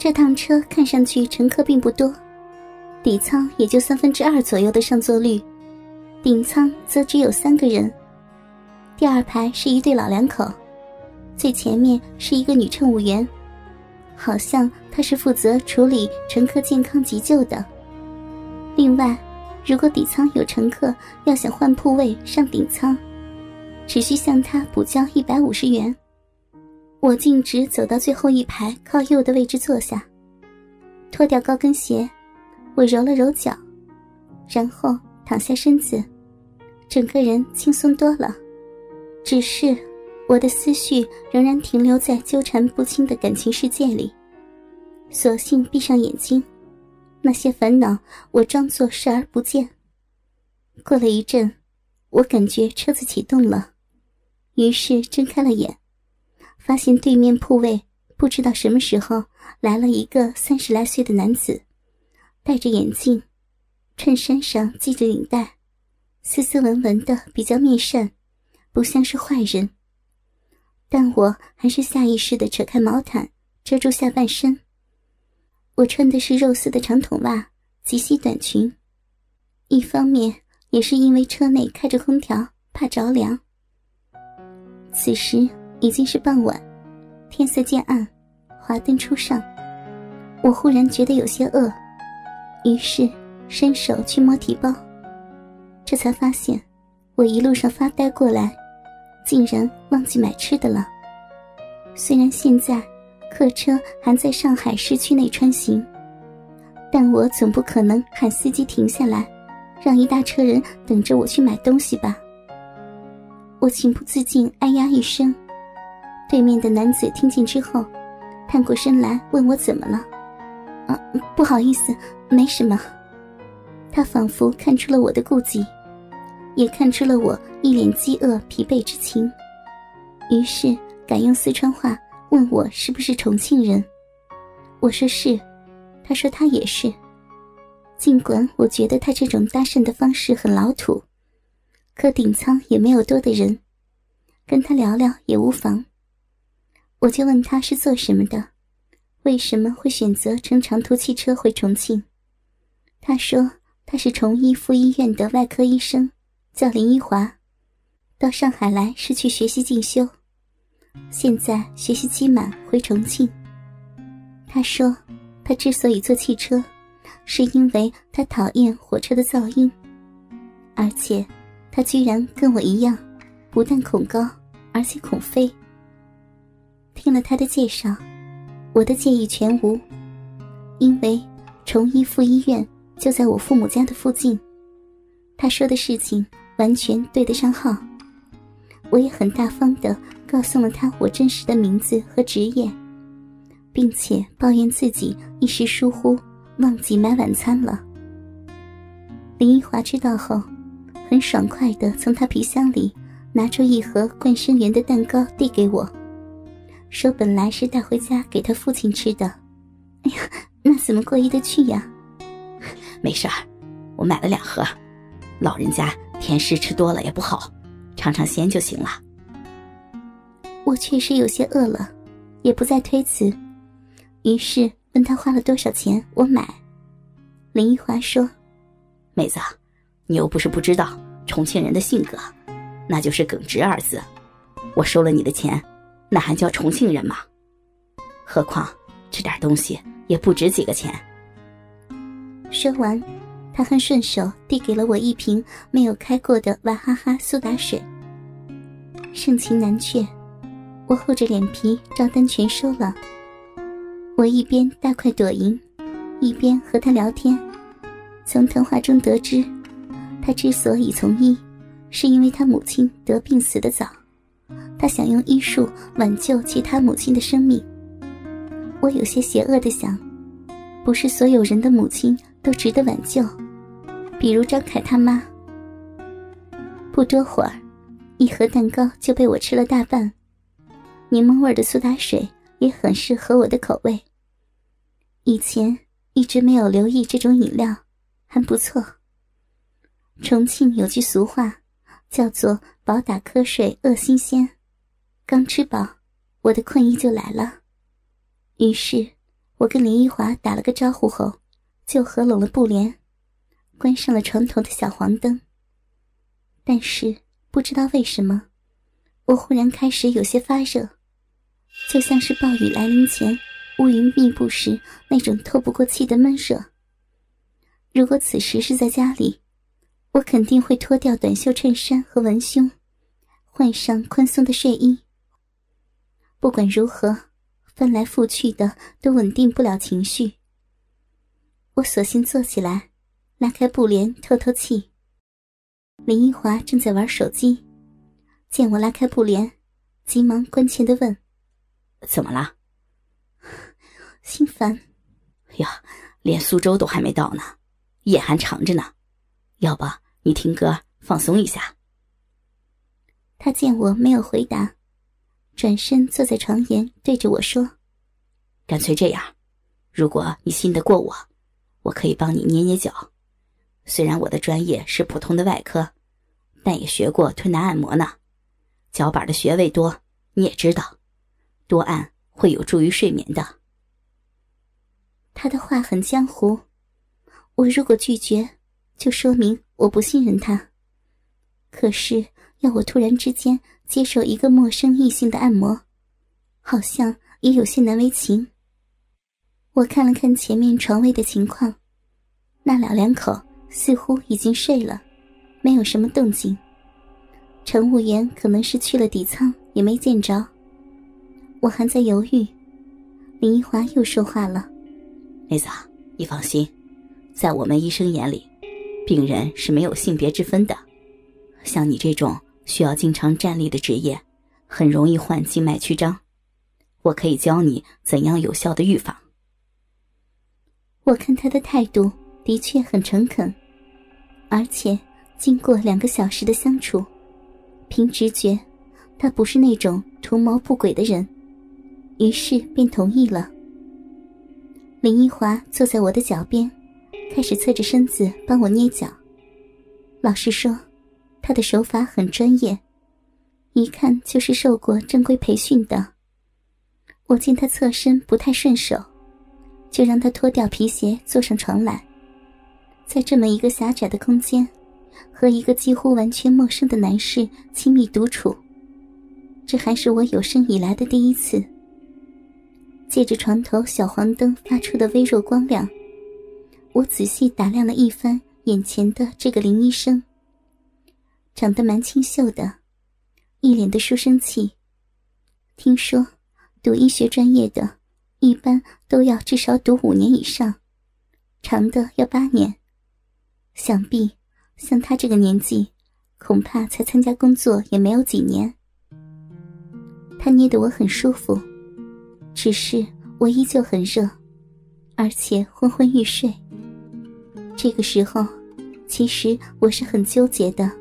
这趟车看上去乘客并不多，底舱也就三分之二左右的上座率，顶舱则只有三个人。第二排是一对老两口，最前面是一个女乘务员，好像她是负责处理乘客健康急救的。另外，如果底舱有乘客要想换铺位上顶舱，只需向他补交一百五十元。我径直走到最后一排靠右的位置坐下，脱掉高跟鞋，我揉了揉脚，然后躺下身子，整个人轻松多了。只是我的思绪仍然停留在纠缠不清的感情世界里，索性闭上眼睛，那些烦恼我装作视而不见。过了一阵，我感觉车子启动了，于是睁开了眼。发现对面铺位不知道什么时候来了一个三十来岁的男子，戴着眼镜，衬衫上系着领带，斯斯文文的，比较面善，不像是坏人。但我还是下意识的扯开毛毯遮住下半身。我穿的是肉丝的长筒袜、及膝短裙，一方面也是因为车内开着空调，怕着凉。此时。已经是傍晚，天色渐暗，华灯初上。我忽然觉得有些饿，于是伸手去摸提包，这才发现我一路上发呆过来，竟然忘记买吃的了。虽然现在客车还在上海市区内穿行，但我总不可能喊司机停下来，让一大车人等着我去买东西吧。我情不自禁哎呀一声。对面的男子听见之后，探过身来问我怎么了。啊，不好意思，没什么。他仿佛看出了我的顾忌，也看出了我一脸饥饿疲惫之情，于是改用四川话问我是不是重庆人。我说是，他说他也是。尽管我觉得他这种搭讪的方式很老土，可顶舱也没有多的人，跟他聊聊也无妨。我就问他是做什么的，为什么会选择乘长途汽车回重庆？他说他是崇医附医院的外科医生，叫林一华，到上海来是去学习进修，现在学习期满回重庆。他说他之所以坐汽车，是因为他讨厌火车的噪音，而且他居然跟我一样，不但恐高，而且恐飞。听了他的介绍，我的介意全无，因为崇医附医院就在我父母家的附近。他说的事情完全对得上号，我也很大方的告诉了他我真实的名字和职业，并且抱怨自己一时疏忽忘记买晚餐了。林一华知道后，很爽快的从他皮箱里拿出一盒冠生园的蛋糕递给我。说本来是带回家给他父亲吃的，哎呀，那怎么过意得去呀？没事儿，我买了两盒，老人家甜食吃多了也不好，尝尝鲜就行了。我确实有些饿了，也不再推辞，于是问他花了多少钱，我买。林一华说：“妹子，你又不是不知道重庆人的性格，那就是耿直二字。我收了你的钱。”那还叫重庆人吗？何况这点东西也不值几个钱。说完，他很顺手递给了我一瓶没有开过的娃哈哈苏打水。盛情难却，我厚着脸皮照单全收了。我一边大快朵颐，一边和他聊天。从谈话中得知，他之所以从医，是因为他母亲得病死的早。他想用医术挽救其他母亲的生命。我有些邪恶的想，不是所有人的母亲都值得挽救，比如张凯他妈。不多会儿，一盒蛋糕就被我吃了大半，柠檬味的苏打水也很适合我的口味。以前一直没有留意这种饮料，还不错。重庆有句俗话，叫做“饱打瞌睡饿新鲜”。刚吃饱，我的困意就来了。于是，我跟林一华打了个招呼后，就合拢了布帘，关上了床头的小黄灯。但是不知道为什么，我忽然开始有些发热，就像是暴雨来临前乌云密布时那种透不过气的闷热。如果此时是在家里，我肯定会脱掉短袖衬衫和文胸，换上宽松的睡衣。不管如何。翻来覆去的都稳定不了情绪，我索性坐起来，拉开布帘透透气。林一华正在玩手机，见我拉开布帘，急忙关切的问：“怎么了？” 心烦。呀，连苏州都还没到呢，夜还长着呢。要不你听歌放松一下？他见我没有回答。转身坐在床沿，对着我说：“干脆这样，如果你信得过我，我可以帮你捏捏脚。虽然我的专业是普通的外科，但也学过推拿按摩呢。脚板的穴位多，你也知道，多按会有助于睡眠的。”他的话很江湖，我如果拒绝，就说明我不信任他。可是要我突然之间……接受一个陌生异性的按摩，好像也有些难为情。我看了看前面床位的情况，那老两口似乎已经睡了，没有什么动静。乘务员可能是去了底舱，也没见着。我还在犹豫，林一华又说话了：“妹子，你放心，在我们医生眼里，病人是没有性别之分的，像你这种。”需要经常站立的职业，很容易患静脉曲张。我可以教你怎样有效的预防。我看他的态度的确很诚恳，而且经过两个小时的相处，凭直觉，他不是那种图谋不轨的人，于是便同意了。林一华坐在我的脚边，开始侧着身子帮我捏脚。老实说。他的手法很专业，一看就是受过正规培训的。我见他侧身不太顺手，就让他脱掉皮鞋坐上床来。在这么一个狭窄的空间，和一个几乎完全陌生的男士亲密独处，这还是我有生以来的第一次。借着床头小黄灯发出的微弱光亮，我仔细打量了一番眼前的这个林医生。长得蛮清秀的，一脸的书生气。听说读医学专业的，一般都要至少读五年以上，长的要八年。想必像他这个年纪，恐怕才参加工作也没有几年。他捏得我很舒服，只是我依旧很热，而且昏昏欲睡。这个时候，其实我是很纠结的。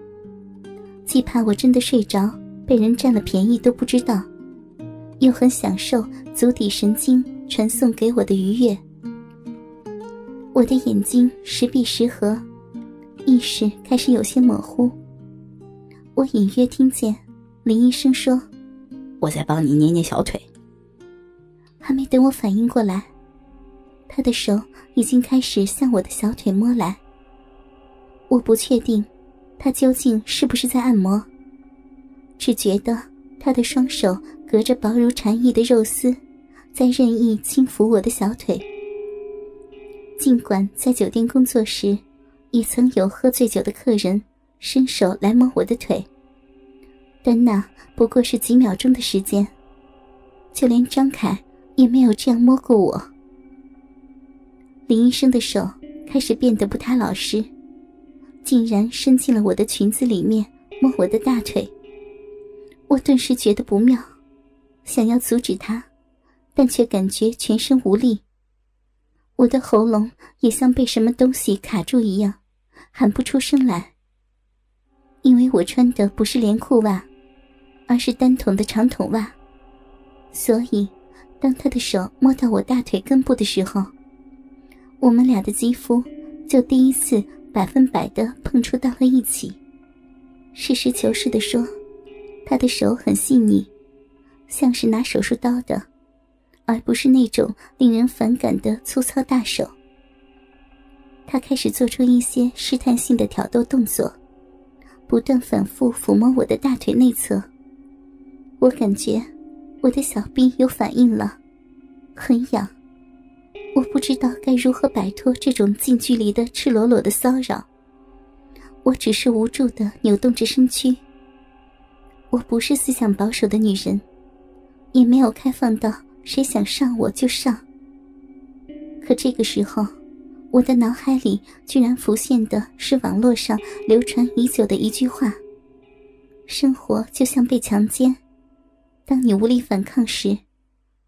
既怕我真的睡着，被人占了便宜都不知道，又很享受足底神经传送给我的愉悦。我的眼睛时闭时合，意识开始有些模糊。我隐约听见林医生说：“我在帮你捏捏小腿。”还没等我反应过来，他的手已经开始向我的小腿摸来。我不确定。他究竟是不是在按摩？只觉得他的双手隔着薄如蝉翼的肉丝，在任意轻抚我的小腿。尽管在酒店工作时，也曾有喝醉酒的客人伸手来摸我的腿，但那不过是几秒钟的时间。就连张凯也没有这样摸过我。林医生的手开始变得不太老实。竟然伸进了我的裙子里面摸我的大腿，我顿时觉得不妙，想要阻止他，但却感觉全身无力。我的喉咙也像被什么东西卡住一样，喊不出声来。因为我穿的不是连裤袜，而是单筒的长筒袜，所以当他的手摸到我大腿根部的时候，我们俩的肌肤就第一次。百分百的碰触到了一起。实事求是的说，他的手很细腻，像是拿手术刀的，而不是那种令人反感的粗糙大手。他开始做出一些试探性的挑逗动作，不断反复抚摸我的大腿内侧。我感觉我的小臂有反应了，很痒。我不知道该如何摆脱这种近距离的赤裸裸的骚扰。我只是无助的扭动着身躯。我不是思想保守的女人，也没有开放到谁想上我就上。可这个时候，我的脑海里居然浮现的是网络上流传已久的一句话：“生活就像被强奸，当你无力反抗时，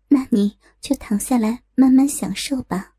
那你就躺下来慢慢享受吧。”